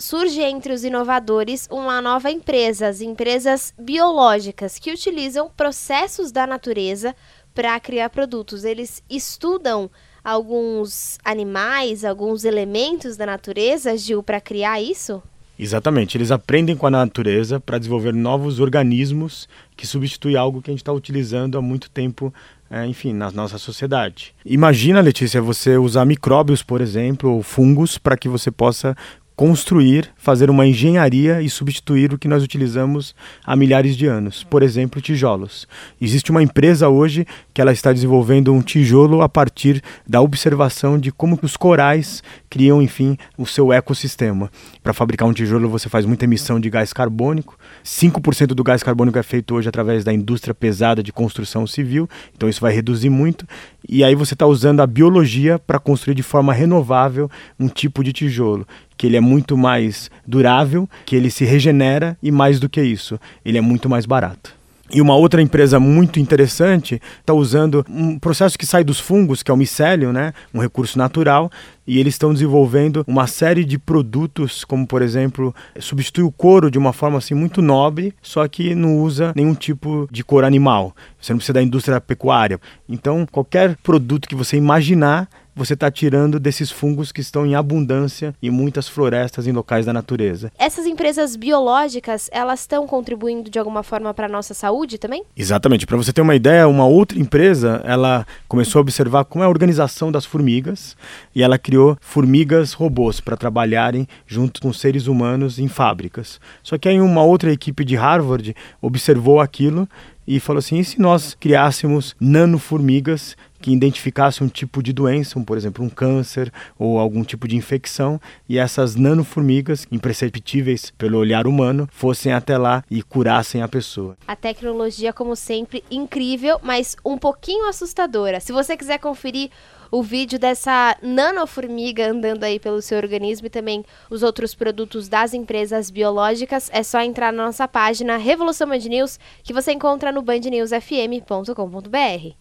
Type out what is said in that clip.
surge entre os inovadores uma nova empresa, as empresas biológicas, que utilizam processos da natureza para criar produtos. Eles estudam alguns animais, alguns elementos da natureza, Gil, para criar isso? Exatamente, eles aprendem com a natureza para desenvolver novos organismos que substituem algo que a gente está utilizando há muito tempo, é, enfim, na nossa sociedade. Imagina, Letícia, você usar micróbios, por exemplo, ou fungos, para que você possa construir, fazer uma engenharia e substituir o que nós utilizamos há milhares de anos. Por exemplo, tijolos. Existe uma empresa hoje que ela está desenvolvendo um tijolo a partir da observação de como os corais criam, enfim, o seu ecossistema. Para fabricar um tijolo você faz muita emissão de gás carbônico. 5% do gás carbônico é feito hoje através da indústria pesada de construção civil, então isso vai reduzir muito. E aí você está usando a biologia para construir de forma renovável um tipo de tijolo que ele é muito mais durável, que ele se regenera e mais do que isso, ele é muito mais barato. E uma outra empresa muito interessante está usando um processo que sai dos fungos, que é o micélio, né? um recurso natural, e eles estão desenvolvendo uma série de produtos, como por exemplo, substitui o couro de uma forma assim muito nobre, só que não usa nenhum tipo de couro animal. Você não precisa da indústria pecuária. Então, qualquer produto que você imaginar você está tirando desses fungos que estão em abundância em muitas florestas em locais da natureza. Essas empresas biológicas, elas estão contribuindo de alguma forma para a nossa saúde também? Exatamente. Para você ter uma ideia, uma outra empresa, ela começou a observar como é a organização das formigas e ela criou formigas robôs para trabalharem junto com seres humanos em fábricas. Só que aí uma outra equipe de Harvard observou aquilo e falou assim: e se nós criássemos nanoformigas que identificassem um tipo de doença, um, por exemplo, um câncer ou algum tipo de infecção, e essas nanoformigas, imperceptíveis pelo olhar humano, fossem até lá e curassem a pessoa. A tecnologia, como sempre, incrível, mas um pouquinho assustadora. Se você quiser conferir o vídeo dessa nanoformiga andando aí pelo seu organismo e também os outros produtos das empresas biológicas, é só entrar na nossa página Revolução Band News, que você encontra no bandnewsfm.com.br.